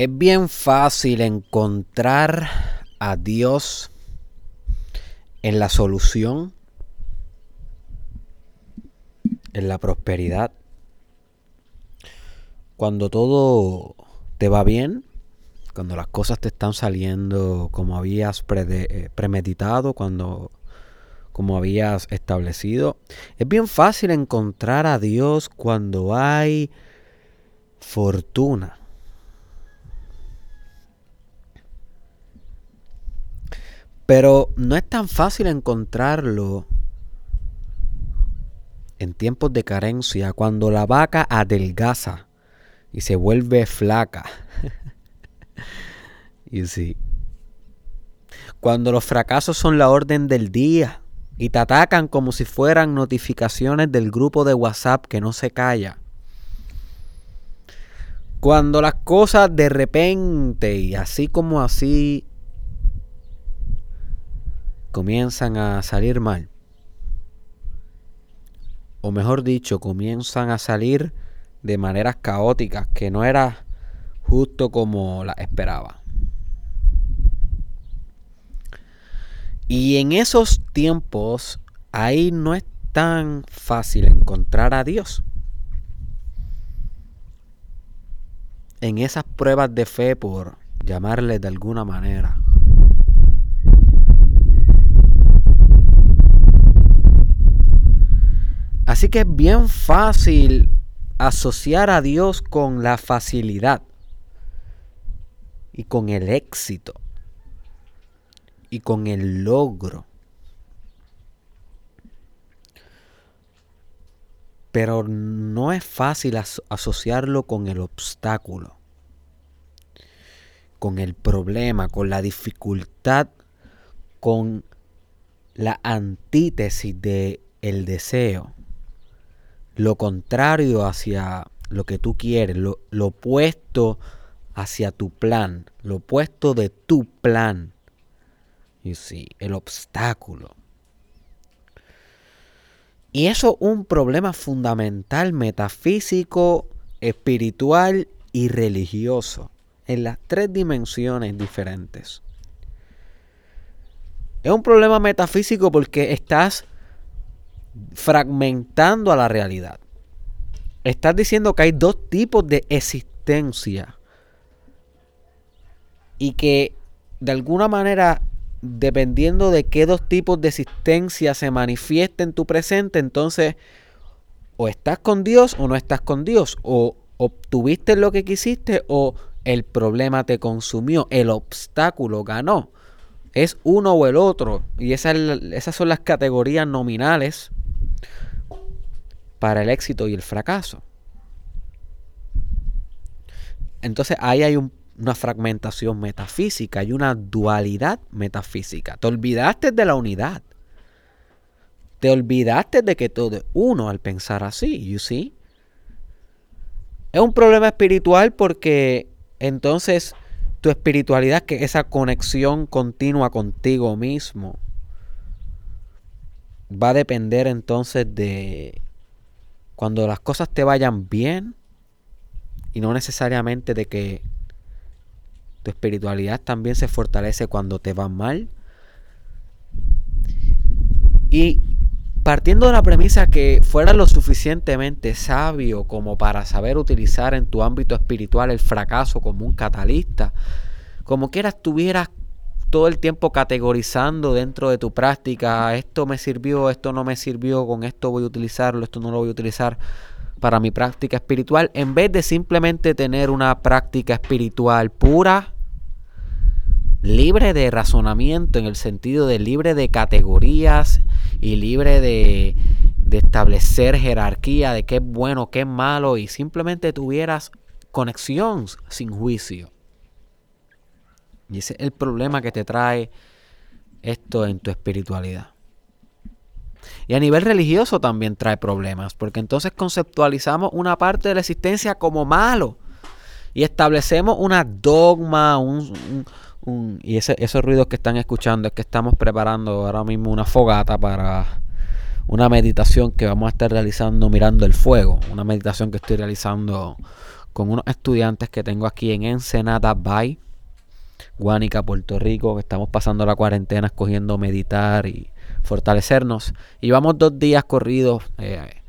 Es bien fácil encontrar a Dios en la solución, en la prosperidad. Cuando todo te va bien, cuando las cosas te están saliendo como habías eh, premeditado, cuando como habías establecido. Es bien fácil encontrar a Dios cuando hay fortuna. Pero no es tan fácil encontrarlo en tiempos de carencia, cuando la vaca adelgaza y se vuelve flaca. y sí. Cuando los fracasos son la orden del día y te atacan como si fueran notificaciones del grupo de WhatsApp que no se calla. Cuando las cosas de repente y así como así comienzan a salir mal. O mejor dicho, comienzan a salir de maneras caóticas que no era justo como la esperaba. Y en esos tiempos, ahí no es tan fácil encontrar a Dios. En esas pruebas de fe, por llamarle de alguna manera. Así que es bien fácil asociar a Dios con la facilidad y con el éxito y con el logro. Pero no es fácil asociarlo con el obstáculo, con el problema, con la dificultad, con la antítesis de el deseo lo contrario hacia lo que tú quieres, lo, opuesto hacia tu plan, lo opuesto de tu plan. Y sí, el obstáculo. Y eso es un problema fundamental, metafísico, espiritual y religioso, en las tres dimensiones diferentes. Es un problema metafísico porque estás fragmentando a la realidad. Estás diciendo que hay dos tipos de existencia y que de alguna manera, dependiendo de qué dos tipos de existencia se manifiesta en tu presente, entonces o estás con Dios o no estás con Dios, o obtuviste lo que quisiste o el problema te consumió, el obstáculo ganó. Es uno o el otro. Y esas, esas son las categorías nominales para el éxito y el fracaso. Entonces ahí hay una fragmentación metafísica, hay una dualidad metafísica. Te olvidaste de la unidad. Te olvidaste de que todo es uno al pensar así, you see? Es un problema espiritual porque entonces tu espiritualidad, que esa conexión continua contigo mismo, va a depender entonces de cuando las cosas te vayan bien y no necesariamente de que tu espiritualidad también se fortalece cuando te va mal. Y partiendo de la premisa que fueras lo suficientemente sabio como para saber utilizar en tu ámbito espiritual el fracaso como un catalista, como quieras tuvieras todo el tiempo categorizando dentro de tu práctica, esto me sirvió, esto no me sirvió, con esto voy a utilizarlo, esto no lo voy a utilizar para mi práctica espiritual, en vez de simplemente tener una práctica espiritual pura, libre de razonamiento, en el sentido de libre de categorías y libre de, de establecer jerarquía de qué es bueno, qué es malo, y simplemente tuvieras conexión sin juicio. Y ese es el problema que te trae esto en tu espiritualidad. Y a nivel religioso también trae problemas, porque entonces conceptualizamos una parte de la existencia como malo y establecemos una dogma, un, y esos ruidos que están escuchando es que estamos preparando ahora mismo una fogata para una meditación que vamos a estar realizando mirando el fuego, una meditación que estoy realizando con unos estudiantes que tengo aquí en Ensenada Bay, Guánica, Puerto Rico, que estamos pasando la cuarentena escogiendo meditar y fortalecernos. Y vamos dos días corridos eh,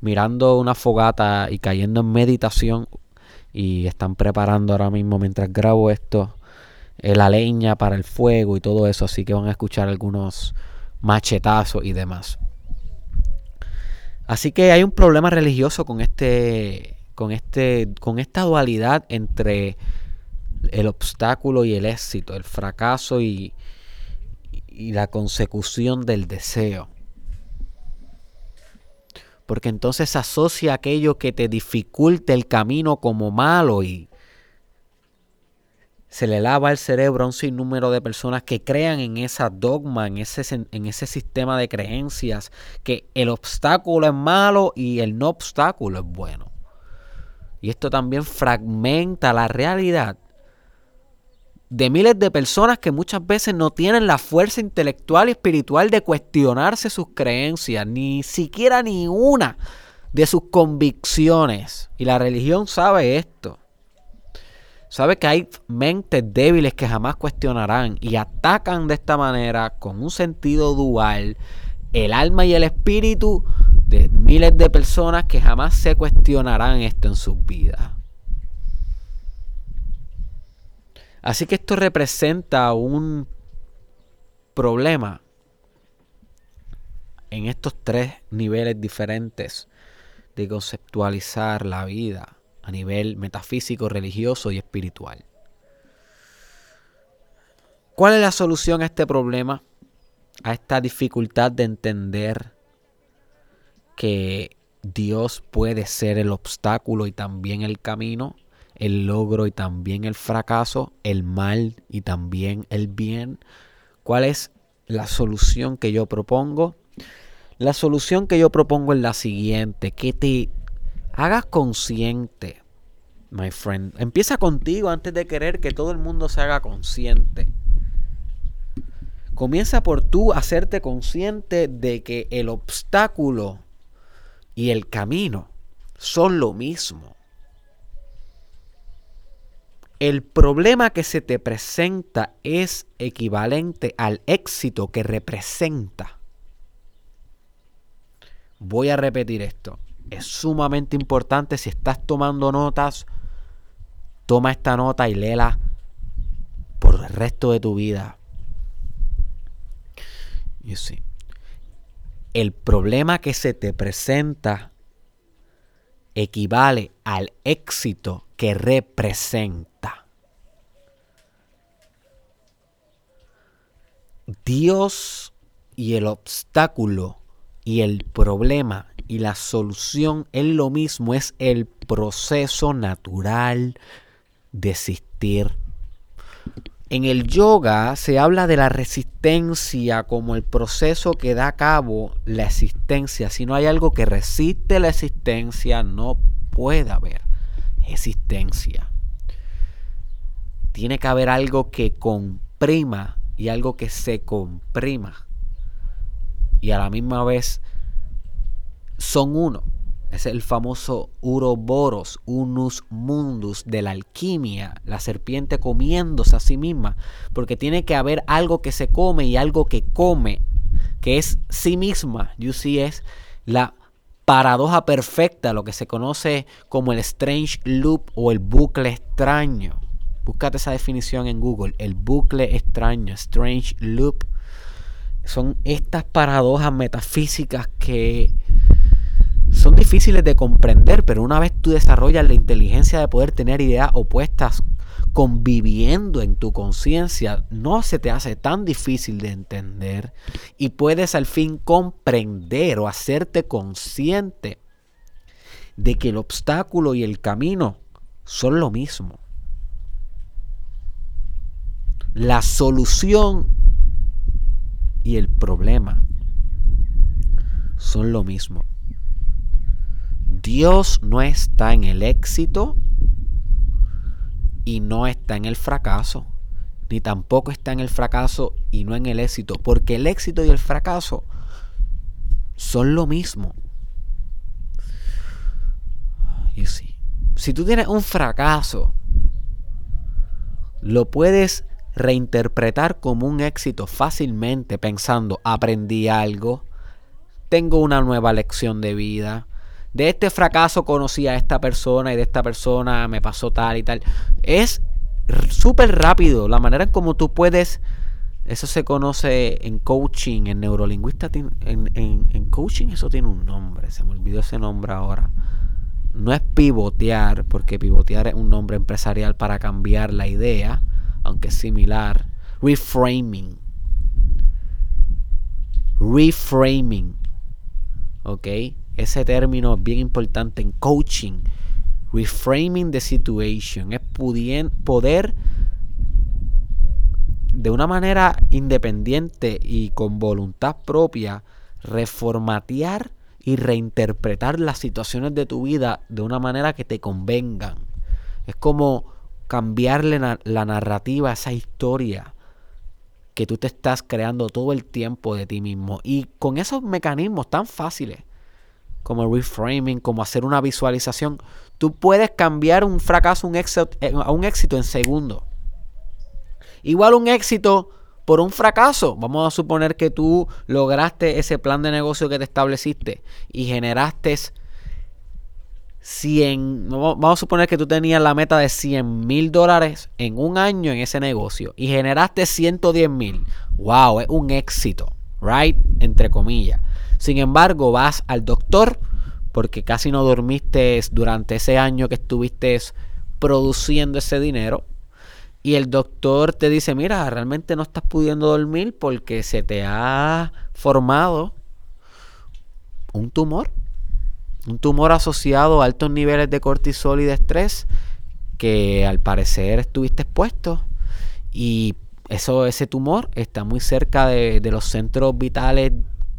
mirando una fogata y cayendo en meditación. Y están preparando ahora mismo, mientras grabo esto, eh, la leña para el fuego y todo eso. Así que van a escuchar algunos machetazos y demás. Así que hay un problema religioso con este, con este, con esta dualidad entre el obstáculo y el éxito, el fracaso y, y la consecución del deseo. Porque entonces asocia aquello que te dificulte el camino como malo y se le lava el cerebro a un sinnúmero de personas que crean en esa dogma, en ese, en ese sistema de creencias, que el obstáculo es malo y el no obstáculo es bueno. Y esto también fragmenta la realidad de miles de personas que muchas veces no tienen la fuerza intelectual y espiritual de cuestionarse sus creencias, ni siquiera ni una de sus convicciones. Y la religión sabe esto. Sabe que hay mentes débiles que jamás cuestionarán y atacan de esta manera con un sentido dual el alma y el espíritu de miles de personas que jamás se cuestionarán esto en sus vidas. Así que esto representa un problema en estos tres niveles diferentes de conceptualizar la vida a nivel metafísico, religioso y espiritual. ¿Cuál es la solución a este problema? A esta dificultad de entender que Dios puede ser el obstáculo y también el camino, el logro y también el fracaso, el mal y también el bien. ¿Cuál es la solución que yo propongo? La solución que yo propongo es la siguiente, que te hagas consciente, my friend. Empieza contigo antes de querer que todo el mundo se haga consciente. Comienza por tú hacerte consciente de que el obstáculo y el camino son lo mismo. El problema que se te presenta es equivalente al éxito que representa. Voy a repetir esto es sumamente importante. Si estás tomando notas, toma esta nota y léela por el resto de tu vida. You. El problema que se te presenta equivale al éxito que representa. Dios y el obstáculo y el problema y la solución es lo mismo, es el proceso natural de existir. En el yoga se habla de la resistencia como el proceso que da a cabo la existencia. Si no hay algo que resiste la existencia, no puede haber existencia. Tiene que haber algo que comprima y algo que se comprima. Y a la misma vez son uno. Es el famoso Uroboros, Unus Mundus de la alquimia, la serpiente comiéndose a sí misma, porque tiene que haber algo que se come y algo que come, que es sí misma. See, es la paradoja perfecta, lo que se conoce como el strange loop o el bucle extraño. Búscate esa definición en Google, el bucle extraño, strange loop. Son estas paradojas metafísicas que son difíciles de comprender, pero una vez tú desarrollas la inteligencia de poder tener ideas opuestas conviviendo en tu conciencia, no se te hace tan difícil de entender y puedes al fin comprender o hacerte consciente de que el obstáculo y el camino son lo mismo. La solución y el problema son lo mismo. Dios no está en el éxito y no está en el fracaso, ni tampoco está en el fracaso y no en el éxito, porque el éxito y el fracaso son lo mismo. Si tú tienes un fracaso, lo puedes reinterpretar como un éxito fácilmente pensando, aprendí algo, tengo una nueva lección de vida, de este fracaso conocí a esta persona y de esta persona me pasó tal y tal. Es súper rápido la manera en cómo tú puedes, eso se conoce en coaching, en neurolingüista, en, en coaching eso tiene un nombre, se me olvidó ese nombre ahora. No es pivotear, porque pivotear es un nombre empresarial para cambiar la idea aunque similar. Reframing. Reframing. ¿Ok? Ese término es bien importante en coaching. Reframing the situation. Es poder de una manera independiente y con voluntad propia reformatear y reinterpretar las situaciones de tu vida de una manera que te convengan. Es como cambiarle la narrativa a esa historia que tú te estás creando todo el tiempo de ti mismo. Y con esos mecanismos tan fáciles como reframing, como hacer una visualización, tú puedes cambiar un fracaso eh, a un éxito en segundo. Igual un éxito por un fracaso. Vamos a suponer que tú lograste ese plan de negocio que te estableciste y generaste 100, vamos a suponer que tú tenías la meta de 100 mil dólares en un año en ese negocio y generaste 110 mil. Wow, es un éxito, right? Entre comillas. Sin embargo, vas al doctor porque casi no dormiste durante ese año que estuviste produciendo ese dinero. Y el doctor te dice, mira, realmente no estás pudiendo dormir porque se te ha formado un tumor un tumor asociado a altos niveles de cortisol y de estrés que al parecer estuviste expuesto y eso, ese tumor está muy cerca de, los centros vitales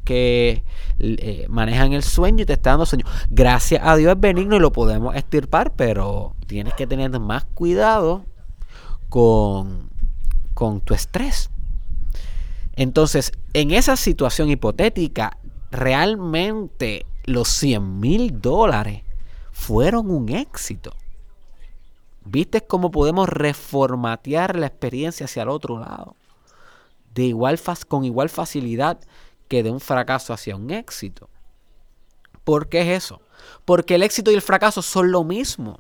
que eh, manejan el sueño y te está dando sueño. Gracias a Dios es benigno y lo podemos estirpar, pero tienes que tener más cuidado con, con tu estrés. Entonces, en esa situación hipotética, realmente los 100 mil dólares fueron un éxito. ¿Viste cómo podemos reformatear la experiencia hacia el otro lado? De igual con igual facilidad que de un fracaso hacia un éxito. ¿Por qué es eso? Porque el éxito y el fracaso son lo mismo.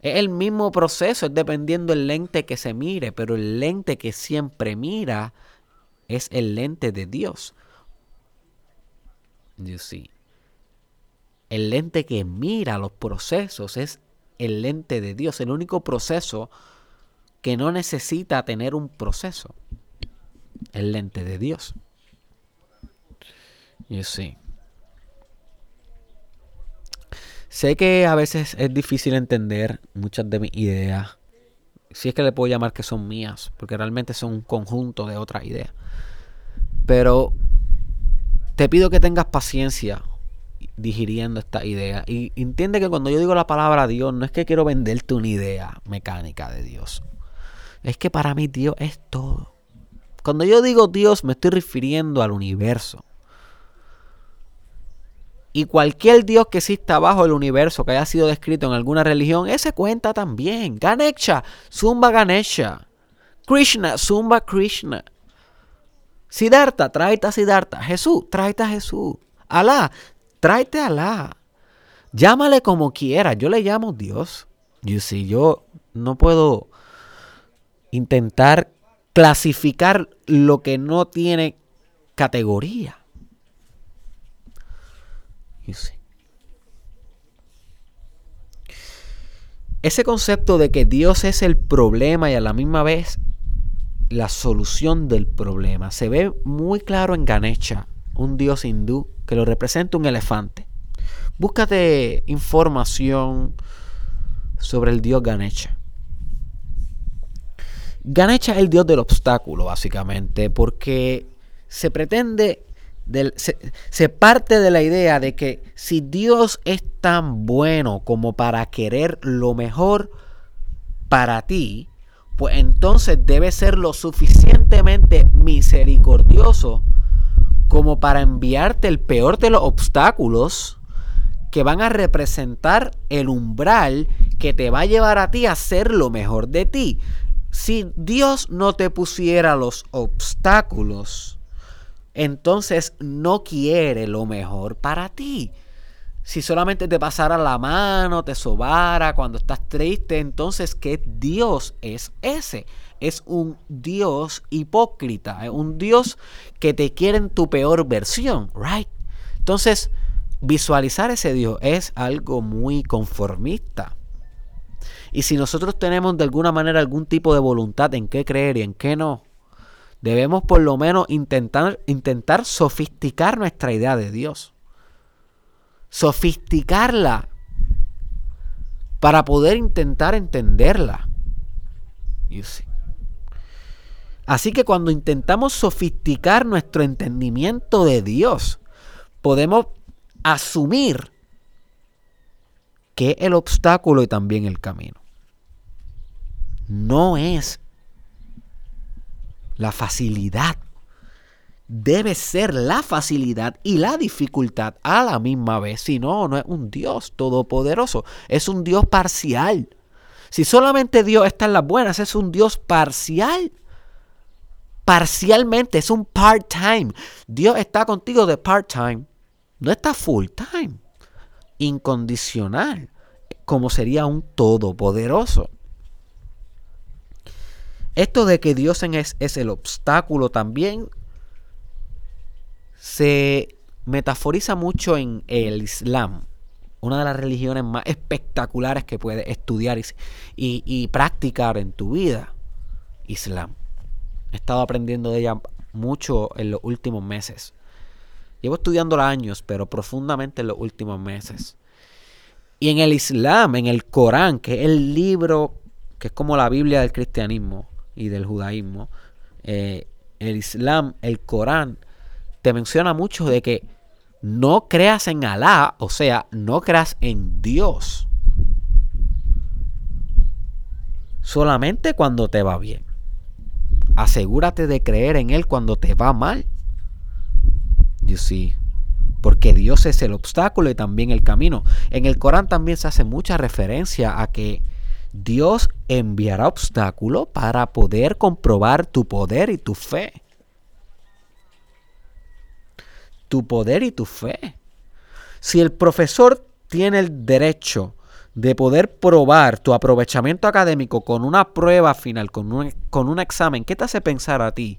Es el mismo proceso, es dependiendo del lente que se mire, pero el lente que siempre mira es el lente de Dios. You see. El lente que mira los procesos es el lente de Dios, el único proceso que no necesita tener un proceso. El lente de Dios. You see. Sé que a veces es difícil entender muchas de mis ideas. Si es que le puedo llamar que son mías, porque realmente son un conjunto de otras ideas. Pero te pido que tengas paciencia digiriendo esta idea. Y entiende que cuando yo digo la palabra Dios, no es que quiero venderte una idea mecánica de Dios. Es que para mí Dios es todo. Cuando yo digo Dios, me estoy refiriendo al universo. Y cualquier Dios que exista bajo el universo, que haya sido descrito en alguna religión, ese cuenta también. Ganesha, Zumba Ganesha. Krishna, Zumba Krishna. Siddhartha, tráete a Siddhartha. Jesús, tráete a Jesús. Alá, tráete a Alá. Llámale como quieras. Yo le llamo Dios. Yo sí, yo no puedo intentar clasificar lo que no tiene categoría. You Ese concepto de que Dios es el problema y a la misma vez la solución del problema. Se ve muy claro en Ganesha, un dios hindú que lo representa un elefante. Búscate información sobre el dios Ganesha. Ganesha es el dios del obstáculo, básicamente, porque se pretende, se, se parte de la idea de que si Dios es tan bueno como para querer lo mejor para ti, pues entonces debe ser lo suficientemente misericordioso como para enviarte el peor de los obstáculos que van a representar el umbral que te va a llevar a ti a ser lo mejor de ti. Si Dios no te pusiera los obstáculos, entonces no quiere lo mejor para ti. Si solamente te pasara la mano, te sobara cuando estás triste, entonces ¿qué Dios es ese? Es un Dios hipócrita, es un Dios que te quiere en tu peor versión, right? Entonces, visualizar ese Dios es algo muy conformista. Y si nosotros tenemos de alguna manera algún tipo de voluntad en qué creer y en qué no, debemos por lo menos intentar, intentar sofisticar nuestra idea de Dios. Sofisticarla para poder intentar entenderla. Así que cuando intentamos sofisticar nuestro entendimiento de Dios, podemos asumir que el obstáculo y también el camino no es la facilidad. Debe ser la facilidad y la dificultad a la misma vez. Si no, no es un Dios todopoderoso. Es un Dios parcial. Si solamente Dios está en las buenas, es un Dios parcial. Parcialmente, es un part-time. Dios está contigo de part-time. No está full-time. Incondicional. Como sería un todopoderoso. Esto de que Dios es, es el obstáculo también se metaforiza mucho en el Islam, una de las religiones más espectaculares que puedes estudiar y, y, practicar en tu vida. Islam. He estado aprendiendo de ella mucho en los últimos meses. Llevo estudiándola años, pero profundamente en los últimos meses. Y en el Islam, en el Corán, que es el libro que es como la Biblia del cristianismo, y del judaísmo, eh, el Islam, el Corán, te menciona mucho de que no creas en Alá, o sea, no creas en Dios. Solamente cuando te va bien. Asegúrate de creer en Él cuando te va mal. You see. Porque Dios es el obstáculo y también el camino. En el Corán también se hace mucha referencia a que Dios enviará obstáculos para poder comprobar tu poder y tu fe. Tu poder y tu fe. Si el profesor tiene el derecho de poder probar tu aprovechamiento académico con una prueba final, con un, con un examen, ¿qué te hace pensar a ti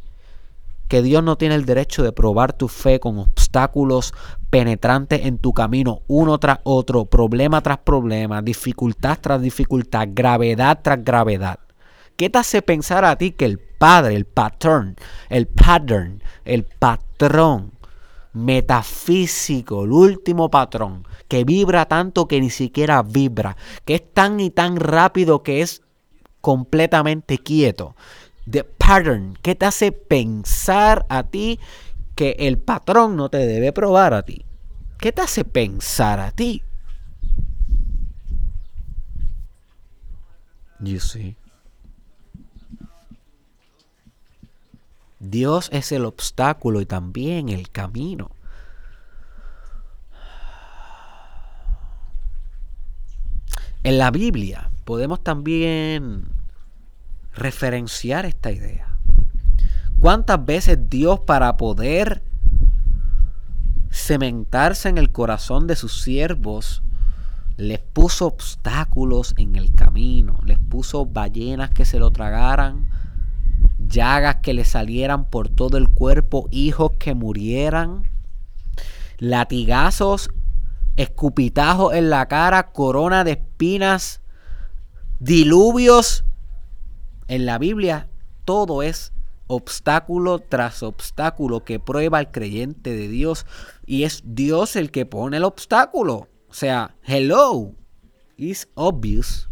que Dios no tiene el derecho de probar tu fe con obstáculos penetrantes en tu camino, uno tras otro, problema tras problema, dificultad tras dificultad, gravedad tras gravedad. ¿Qué te hace pensar a ti que el Padre, el pattern, el pattern, el patrón metafísico, el último patrón, que vibra tanto que ni siquiera vibra, que es tan y tan rápido que es completamente quieto, The pattern. ¿Qué te hace pensar a ti que el patrón no te debe probar a ti? ¿Qué te hace pensar a ti? You see. Dios es el obstáculo y también el camino. En la Biblia podemos también referenciar esta idea. ¿Cuántas veces Dios para poder cementarse en el corazón de sus siervos les puso obstáculos en el camino, les puso ballenas que se lo tragaran, llagas que le salieran por todo el cuerpo, hijos que murieran, latigazos, escupitajos en la cara, corona de espinas, diluvios en la Biblia todo es obstáculo tras obstáculo que prueba al creyente de Dios y es Dios el que pone el obstáculo. O sea, hello, is obvious.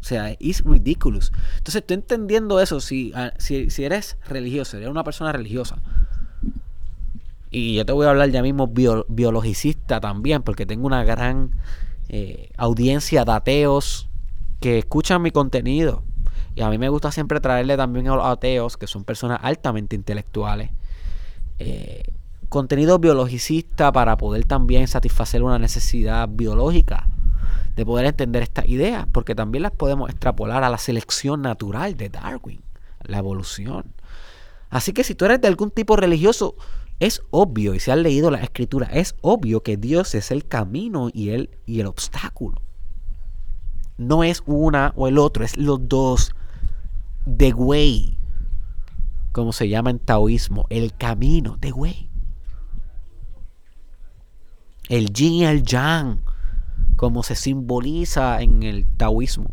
O sea, is ridiculous. Entonces, estoy entendiendo eso, si, ah, si, eres religioso, eres una persona religiosa, y yo te voy a hablar ya mismo biologicista también, porque tengo una gran eh, audiencia de ateos que escuchan mi contenido y a mí me gusta siempre traerle también a los ateos, que son personas altamente intelectuales, eh, contenido biologicista para poder también satisfacer una necesidad biológica de poder entender estas ideas, porque también las podemos extrapolar a la selección natural de Darwin, la evolución. Así que si tú eres de algún tipo religioso, es obvio, y si has leído la escritura, es obvio que Dios es el camino y el, y el obstáculo. No es una o el otro, es los dos. The way, como se llama en taoísmo, el camino, the way. El yin y el yang, como se simboliza en el taoísmo.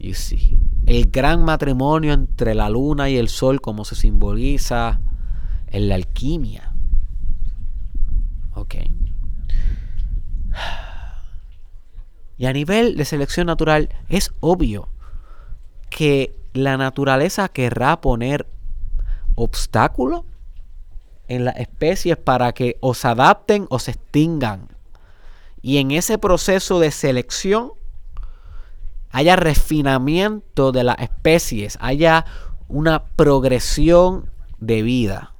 You see. El gran matrimonio entre la luna y el sol, como se simboliza en la alquimia. Ok. Y a nivel de selección natural es obvio que la naturaleza querrá poner obstáculos en las especies para que o se adapten o se extingan. Y en ese proceso de selección haya refinamiento de las especies, haya una progresión de vida,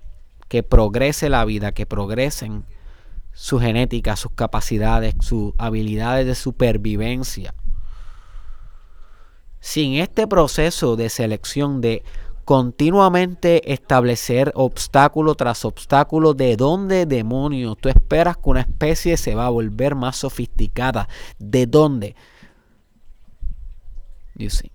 que progrese la vida, que progresen su genética, sus capacidades, sus habilidades de supervivencia. Sin este proceso de selección de continuamente establecer obstáculo tras obstáculo de dónde demonios tú esperas que una especie se va a volver más sofisticada. ¿De dónde? You see.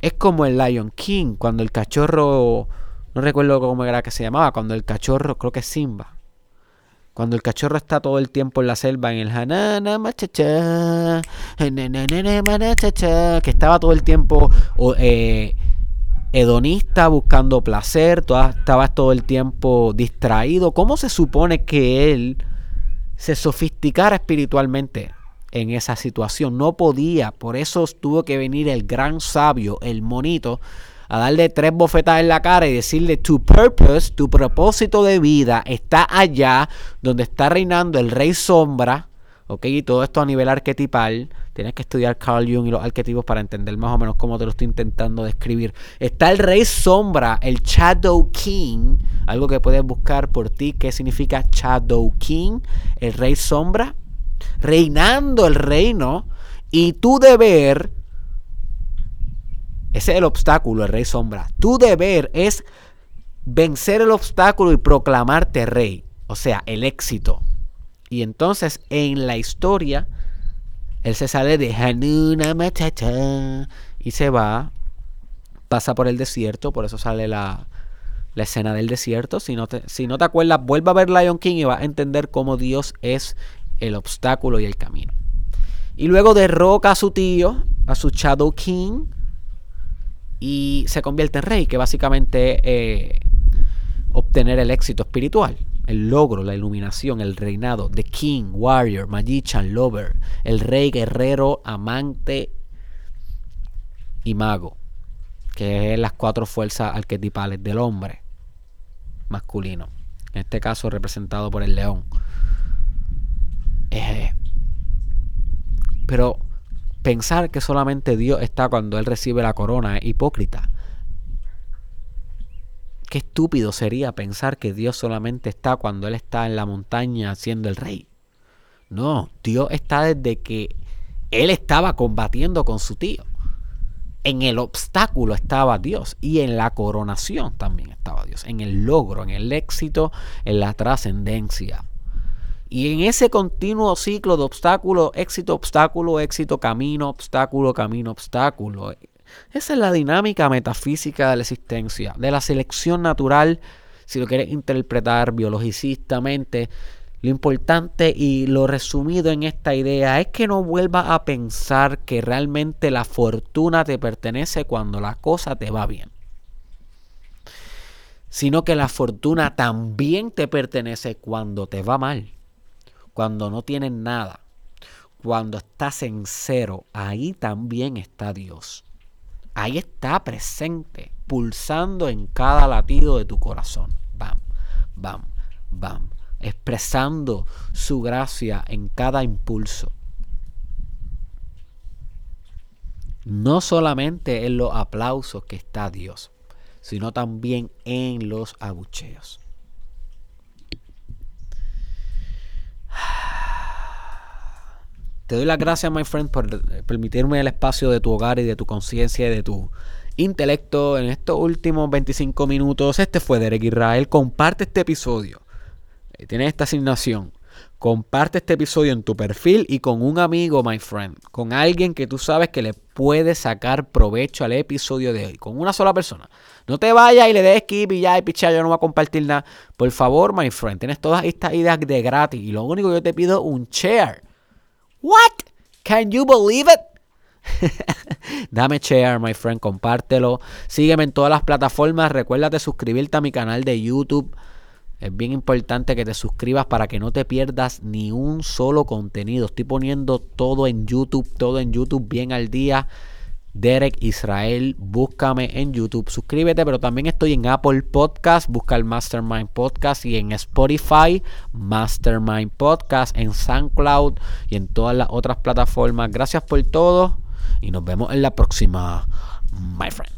Es como el Lion King, cuando el cachorro no recuerdo cómo era que se llamaba, cuando el cachorro, creo que es Simba. Cuando el cachorro está todo el tiempo en la selva, en el hanana machacha, que estaba todo el tiempo eh, hedonista, buscando placer, estaba todo el tiempo distraído. ¿Cómo se supone que él se sofisticara espiritualmente en esa situación? No podía, por eso tuvo que venir el gran sabio, el monito, a darle tres bofetas en la cara y decirle tu purpose, tu propósito de vida está allá donde está reinando el rey sombra, ¿ok? Y todo esto a nivel arquetipal. Tienes que estudiar Carl Jung y los arquetipos para entender más o menos cómo te lo estoy intentando describir. Está el rey sombra, el Shadow King, algo que puedes buscar por ti, ¿qué significa Shadow King? El rey sombra, reinando el reino. Y tu deber ese es el obstáculo, el rey sombra. Tu deber es vencer el obstáculo y proclamarte rey. O sea, el éxito. Y entonces en la historia, él se sale de Hanuna Machacha y se va, pasa por el desierto, por eso sale la, la escena del desierto. Si no, te, si no te acuerdas, vuelva a ver Lion King y vas a entender cómo Dios es el obstáculo y el camino. Y luego derroca a su tío, a su Shadow King, y se convierte en rey, que básicamente eh, obtener el éxito espiritual, el logro, la iluminación, el reinado, the king, warrior, magician, lover, el rey, guerrero, amante y mago, que es las cuatro fuerzas arquetipales del hombre masculino, en este caso representado por el león. Eh, pero Pensar que solamente Dios está cuando Él recibe la corona es hipócrita. Qué estúpido sería pensar que Dios solamente está cuando Él está en la montaña siendo el rey. No, Dios está desde que Él estaba combatiendo con su tío. En el obstáculo estaba Dios y en la coronación también estaba Dios. En el logro, en el éxito, en la trascendencia. Y en ese continuo ciclo de obstáculo, éxito, obstáculo, éxito, camino, obstáculo, camino, obstáculo. Esa es la dinámica metafísica de la existencia, de la selección natural, si lo quieres interpretar biologicistamente. Lo importante y lo resumido en esta idea es que no vuelvas a pensar que realmente la fortuna te pertenece cuando la cosa te va bien sino que la fortuna también te pertenece cuando te va mal cuando no tienes nada, cuando estás en cero, ahí también está Dios. Ahí está presente, pulsando en cada latido de tu corazón. Bam, bam, bam. Expresando su gracia en cada impulso. No solamente en los aplausos que está Dios, sino también en los abucheos. Te doy las gracias, my friend, por permitirme el espacio de tu hogar y de tu conciencia y de tu intelecto en estos últimos 25 minutos. Este fue Derek Israel. Comparte este episodio. Eh, tienes esta asignación. Comparte este episodio en tu perfil y con un amigo, my friend. Con alguien que tú sabes que le puede sacar provecho al episodio de hoy. Con una sola persona. No te vayas y le des skip y ya, y picha, yo no voy a compartir nada. Por favor, my friend. Tienes todas estas ideas de gratis. Y lo único que yo te pido un share What? Can you believe it? Dame share, my friend, compártelo. Sígueme en todas las plataformas. Recuerda suscribirte a mi canal de YouTube. Es bien importante que te suscribas para que no te pierdas ni un solo contenido. Estoy poniendo todo en YouTube, todo en YouTube bien al día. Derek Israel. Búscame en YouTube, suscríbete, pero también estoy en Apple Podcast, busca el Mastermind Podcast y en Spotify, Mastermind Podcast, en SoundCloud y en todas las otras plataformas. Gracias por todo y nos vemos en la próxima, my friend.